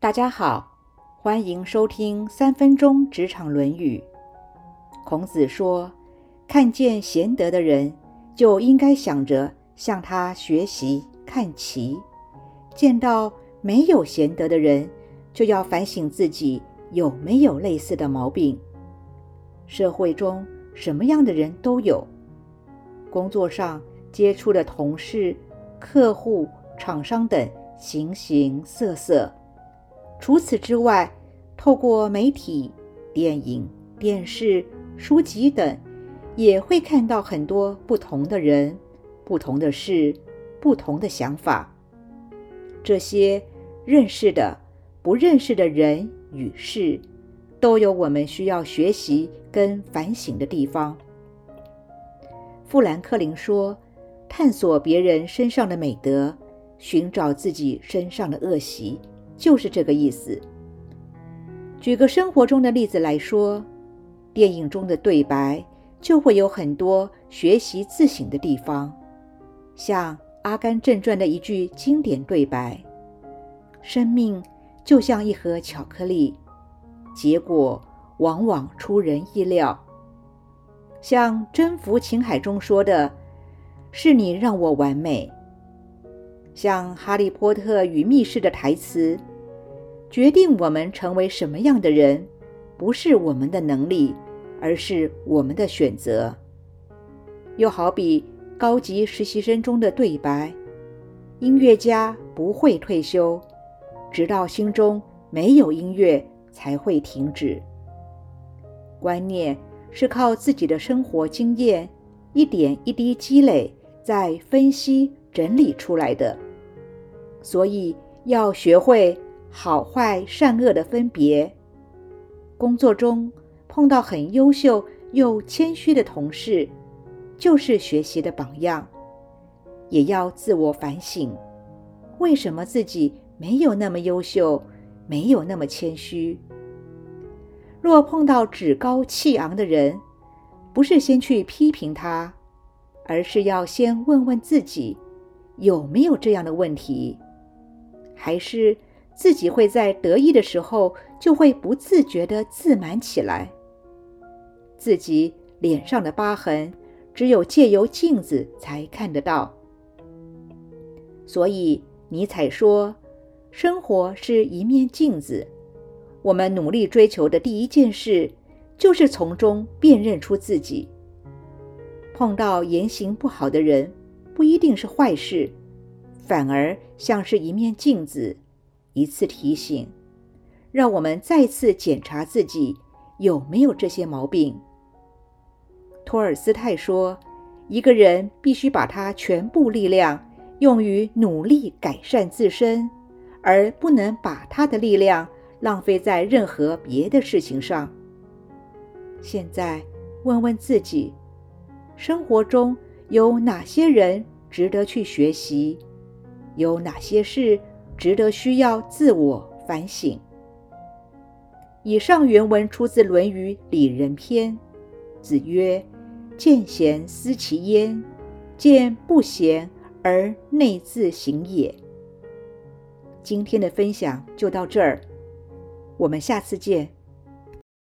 大家好，欢迎收听三分钟职场《论语》。孔子说：“看见贤德的人，就应该想着向他学习看齐；见到没有贤德的人，就要反省自己有没有类似的毛病。社会中什么样的人都有，工作上接触的同事、客户、厂商等。”形形色色。除此之外，透过媒体、电影、电视、书籍等，也会看到很多不同的人、不同的事、不同的想法。这些认识的、不认识的人与事，都有我们需要学习跟反省的地方。富兰克林说：“探索别人身上的美德。”寻找自己身上的恶习，就是这个意思。举个生活中的例子来说，电影中的对白就会有很多学习自省的地方，像《阿甘正传》的一句经典对白：“生命就像一盒巧克力，结果往往出人意料。”像《征服情海》中说的：“是你让我完美。”像《哈利波特与密室》的台词，决定我们成为什么样的人，不是我们的能力，而是我们的选择。又好比高级实习生中的对白：音乐家不会退休，直到心中没有音乐才会停止。观念是靠自己的生活经验一点一滴积累，再分析整理出来的。所以要学会好坏善恶的分别。工作中碰到很优秀又谦虚的同事，就是学习的榜样。也要自我反省，为什么自己没有那么优秀，没有那么谦虚？若碰到趾高气昂的人，不是先去批评他，而是要先问问自己，有没有这样的问题。还是自己会在得意的时候，就会不自觉地自满起来。自己脸上的疤痕，只有借由镜子才看得到。所以尼采说：“生活是一面镜子，我们努力追求的第一件事，就是从中辨认出自己。碰到言行不好的人，不一定是坏事。”反而像是一面镜子，一次提醒，让我们再次检查自己有没有这些毛病。托尔斯泰说：“一个人必须把他全部力量用于努力改善自身，而不能把他的力量浪费在任何别的事情上。”现在问问自己，生活中有哪些人值得去学习？有哪些事值得需要自我反省？以上原文出自《论语·里仁篇》。子曰：“见贤思齐焉，见不贤而内自省也。”今天的分享就到这儿，我们下次见。